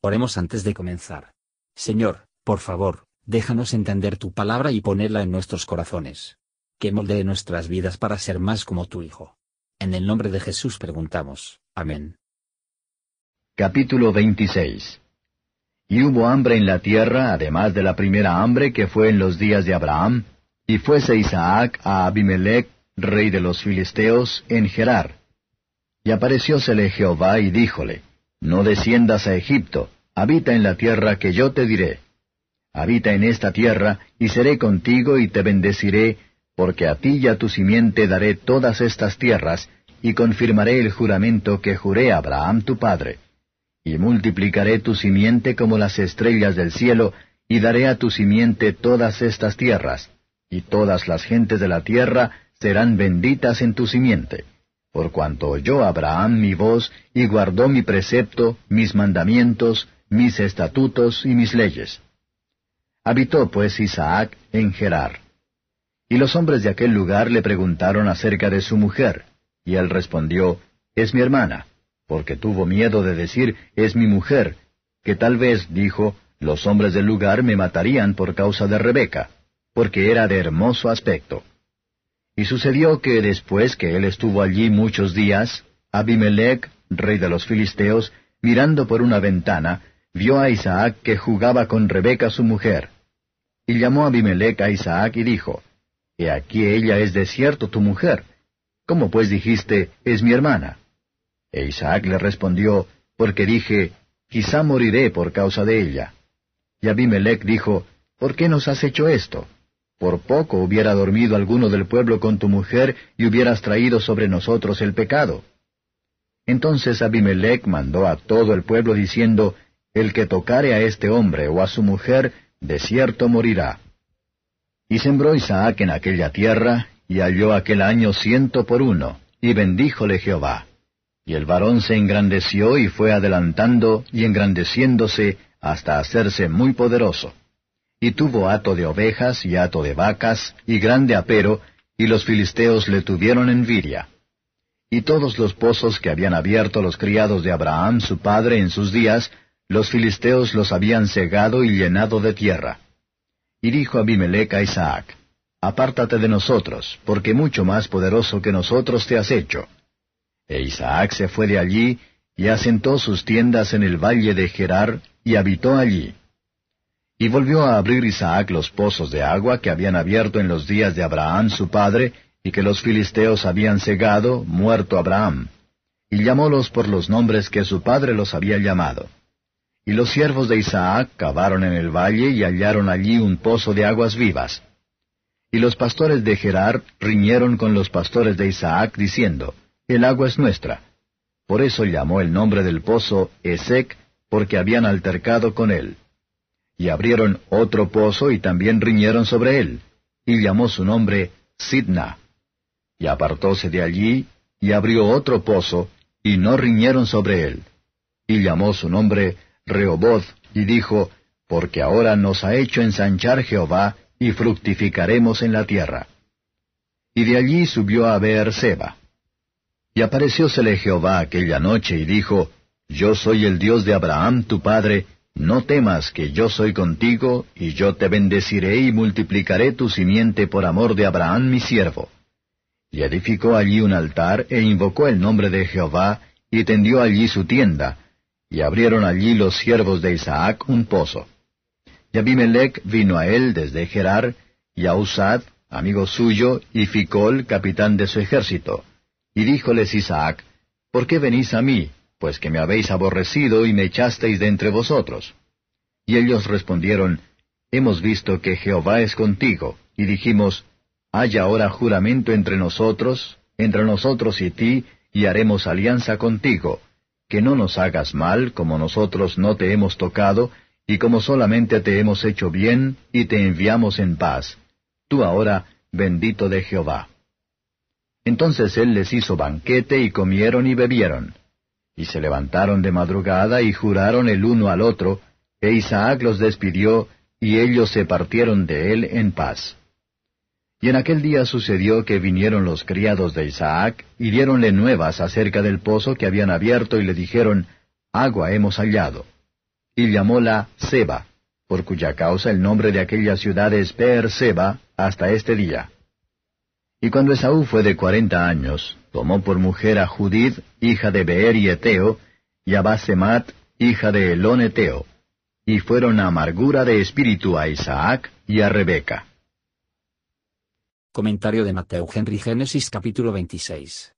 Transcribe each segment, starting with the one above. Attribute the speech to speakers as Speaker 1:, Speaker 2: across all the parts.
Speaker 1: Oremos antes de comenzar. Señor, por favor, déjanos entender tu palabra y ponerla en nuestros corazones. Que moldee nuestras vidas para ser más como tu Hijo. En el nombre de Jesús preguntamos. Amén.
Speaker 2: Capítulo 26 Y hubo hambre en la tierra, además de la primera hambre que fue en los días de Abraham, y fuese Isaac a Abimelech, rey de los filisteos, en Gerar. Y apareciósele Jehová y díjole, no desciendas a Egipto, habita en la tierra que yo te diré. Habita en esta tierra, y seré contigo y te bendeciré, porque a ti y a tu simiente daré todas estas tierras, y confirmaré el juramento que juré a Abraham tu padre. Y multiplicaré tu simiente como las estrellas del cielo, y daré a tu simiente todas estas tierras, y todas las gentes de la tierra serán benditas en tu simiente por cuanto oyó Abraham mi voz y guardó mi precepto, mis mandamientos, mis estatutos y mis leyes. Habitó pues Isaac en Gerar. Y los hombres de aquel lugar le preguntaron acerca de su mujer, y él respondió, Es mi hermana, porque tuvo miedo de decir, Es mi mujer, que tal vez, dijo, los hombres del lugar me matarían por causa de Rebeca, porque era de hermoso aspecto. Y sucedió que después que él estuvo allí muchos días, Abimelech, rey de los filisteos, mirando por una ventana, vio a Isaac que jugaba con Rebeca su mujer. Y llamó Abimelech a Isaac y dijo, He aquí ella es de cierto tu mujer. ¿Cómo pues dijiste, es mi hermana? E Isaac le respondió, Porque dije, quizá moriré por causa de ella. Y Abimelech dijo, ¿Por qué nos has hecho esto? Por poco hubiera dormido alguno del pueblo con tu mujer y hubieras traído sobre nosotros el pecado. Entonces Abimelech mandó a todo el pueblo diciendo, El que tocare a este hombre o a su mujer, de cierto morirá. Y sembró Isaac en aquella tierra, y halló aquel año ciento por uno, y bendíjole Jehová. Y el varón se engrandeció y fue adelantando y engrandeciéndose hasta hacerse muy poderoso y tuvo hato de ovejas y hato de vacas, y grande apero, y los filisteos le tuvieron envidia. Y todos los pozos que habían abierto los criados de Abraham su padre en sus días, los filisteos los habían cegado y llenado de tierra. Y dijo Abimelech a Isaac, Apártate de nosotros, porque mucho más poderoso que nosotros te has hecho. E Isaac se fue de allí, y asentó sus tiendas en el valle de Gerar, y habitó allí. Y volvió a abrir Isaac los pozos de agua que habían abierto en los días de Abraham su padre, y que los filisteos habían cegado, muerto Abraham. Y llamólos por los nombres que su padre los había llamado. Y los siervos de Isaac cavaron en el valle y hallaron allí un pozo de aguas vivas. Y los pastores de Gerar riñeron con los pastores de Isaac, diciendo, El agua es nuestra. Por eso llamó el nombre del pozo Esec, porque habían altercado con él y abrieron otro pozo y también riñeron sobre él, y llamó su nombre Sidna. Y apartóse de allí, y abrió otro pozo, y no riñeron sobre él. Y llamó su nombre Rehoboth, y dijo, Porque ahora nos ha hecho ensanchar Jehová, y fructificaremos en la tierra. Y de allí subió a Seba. Y apareciósele Jehová aquella noche, y dijo, Yo soy el Dios de Abraham tu padre, no temas que yo soy contigo, y yo te bendeciré y multiplicaré tu simiente por amor de Abraham mi siervo. Y edificó allí un altar, e invocó el nombre de Jehová, y tendió allí su tienda, y abrieron allí los siervos de Isaac un pozo. Y Abimelech vino a él desde Gerar, y a Usad, amigo suyo, y Ficol, capitán de su ejército. Y díjoles Isaac, ¿Por qué venís a mí? Pues que me habéis aborrecido y me echasteis de entre vosotros. Y ellos respondieron, Hemos visto que Jehová es contigo, y dijimos, Haya ahora juramento entre nosotros, entre nosotros y ti, y haremos alianza contigo, que no nos hagas mal, como nosotros no te hemos tocado, y como solamente te hemos hecho bien, y te enviamos en paz. Tú ahora, bendito de Jehová. Entonces él les hizo banquete, y comieron y bebieron. Y se levantaron de madrugada y juraron el uno al otro, e Isaac los despidió, y ellos se partieron de él en paz. Y en aquel día sucedió que vinieron los criados de Isaac, y diéronle nuevas acerca del pozo que habían abierto, y le dijeron, Agua hemos hallado. y llamóla Seba, por cuya causa el nombre de aquella ciudad es Seba hasta este día. Y cuando Esaú fue de cuarenta años, tomó por mujer a Judith, hija de Beer y Eteo, y a Basemat, hija de Elón Eteo, y fueron amargura de espíritu a Isaac y a Rebeca.
Speaker 1: Comentario de Mateo Henry Génesis capítulo 26.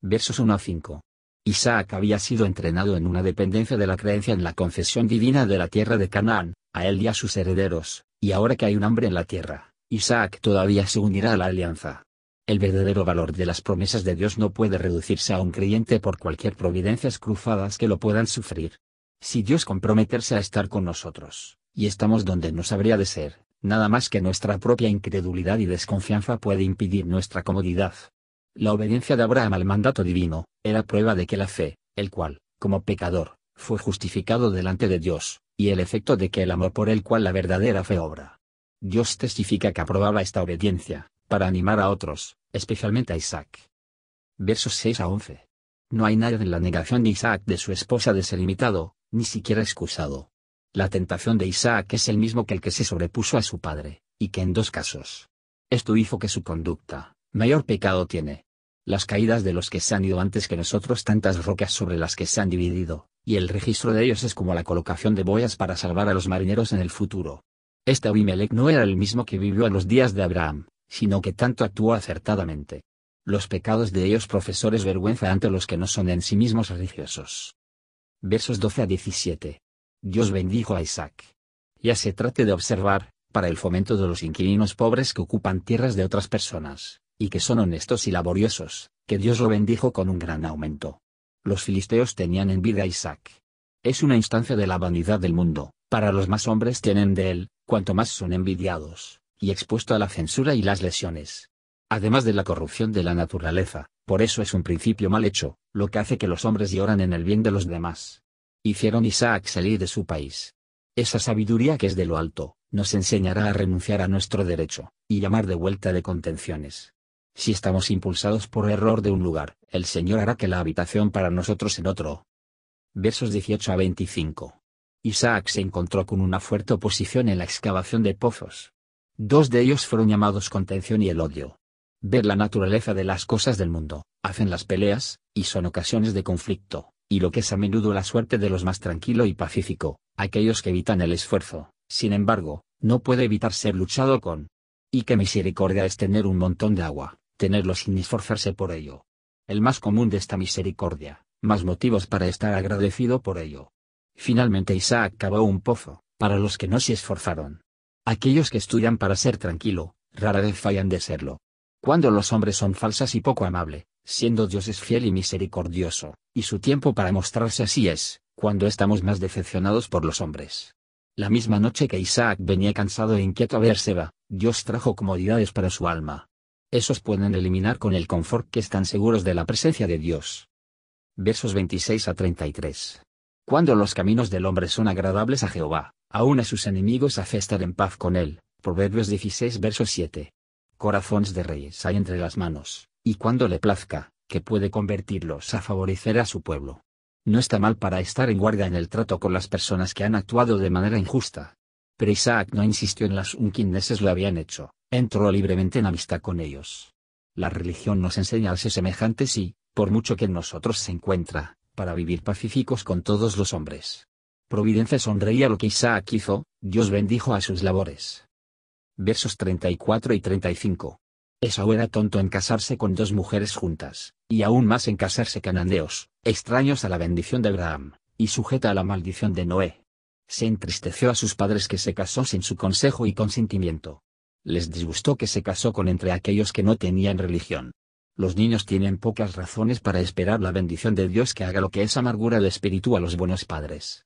Speaker 1: Versos 1 a 5. Isaac había sido entrenado en una dependencia de la creencia en la concesión divina de la tierra de Canaán, a él y a sus herederos, y ahora que hay un hambre en la tierra, Isaac todavía se unirá a la alianza. El verdadero valor de las promesas de Dios no puede reducirse a un creyente por cualquier providencias cruzadas que lo puedan sufrir. Si Dios comprometerse a estar con nosotros, y estamos donde nos habría de ser, nada más que nuestra propia incredulidad y desconfianza puede impedir nuestra comodidad. La obediencia de Abraham al mandato divino, era prueba de que la fe, el cual, como pecador, fue justificado delante de Dios, y el efecto de que el amor por el cual la verdadera fe obra. Dios testifica que aprobaba esta obediencia, para animar a otros, especialmente a Isaac. Versos 6 a 11. No hay nada en la negación de Isaac de su esposa de ser imitado, ni siquiera excusado. La tentación de Isaac es el mismo que el que se sobrepuso a su padre, y que en dos casos. Esto hizo que su conducta, mayor pecado tiene, las caídas de los que se han ido antes que nosotros tantas rocas sobre las que se han dividido, y el registro de ellos es como la colocación de boyas para salvar a los marineros en el futuro. Este Abimelech no era el mismo que vivió en los días de Abraham, sino que tanto actuó acertadamente. Los pecados de ellos profesores vergüenza ante los que no son en sí mismos religiosos. Versos 12 a 17. Dios bendijo a Isaac. Ya se trate de observar, para el fomento de los inquilinos pobres que ocupan tierras de otras personas, y que son honestos y laboriosos, que Dios lo bendijo con un gran aumento. Los filisteos tenían envidia a Isaac. Es una instancia de la vanidad del mundo, para los más hombres tienen de él, cuanto más son envidiados, y expuesto a la censura y las lesiones. Además de la corrupción de la naturaleza, por eso es un principio mal hecho, lo que hace que los hombres lloran en el bien de los demás. Hicieron Isaac salir de su país. Esa sabiduría que es de lo alto, nos enseñará a renunciar a nuestro derecho, y llamar de vuelta de contenciones. Si estamos impulsados por error de un lugar, el Señor hará que la habitación para nosotros en otro. Versos 18 a 25. Isaac se encontró con una fuerte oposición en la excavación de pozos. Dos de ellos fueron llamados contención y el odio. Ver la naturaleza de las cosas del mundo, hacen las peleas, y son ocasiones de conflicto, y lo que es a menudo la suerte de los más tranquilo y pacífico, aquellos que evitan el esfuerzo, sin embargo, no puede evitar ser luchado con. Y qué misericordia es tener un montón de agua, tenerlo sin esforzarse por ello. El más común de esta misericordia, más motivos para estar agradecido por ello. Finalmente Isaac cavó un pozo, para los que no se esforzaron. Aquellos que estudian para ser tranquilo, rara vez fallan de serlo. Cuando los hombres son falsas y poco amable, siendo Dios es fiel y misericordioso, y su tiempo para mostrarse así es, cuando estamos más decepcionados por los hombres. La misma noche que Isaac venía cansado e inquieto a Beerseba, Dios trajo comodidades para su alma, esos pueden eliminar con el confort que están seguros de la presencia de Dios. Versos 26 a 33. Cuando los caminos del hombre son agradables a Jehová, aun a sus enemigos hace estar en paz con él. Proverbios 16 verso 7. Corazones de reyes hay entre las manos, y cuando le plazca, que puede convertirlos a favorecer a su pueblo. No está mal para estar en guardia en el trato con las personas que han actuado de manera injusta. Pero Isaac no insistió en las un lo habían hecho, entró libremente en amistad con ellos. La religión nos enseña a ser semejantes y, por mucho que en nosotros se encuentra, para vivir pacíficos con todos los hombres. Providencia sonreía lo que Isaac hizo, Dios bendijo a sus labores. Versos 34 y 35. Esaú era tonto en casarse con dos mujeres juntas, y aún más en casarse cananeos, extraños a la bendición de Abraham, y sujeta a la maldición de Noé. Se entristeció a sus padres que se casó sin su consejo y consentimiento les disgustó que se casó con entre aquellos que no tenían religión. Los niños tienen pocas razones para esperar la bendición de Dios que haga lo que es amargura de espíritu a los buenos padres.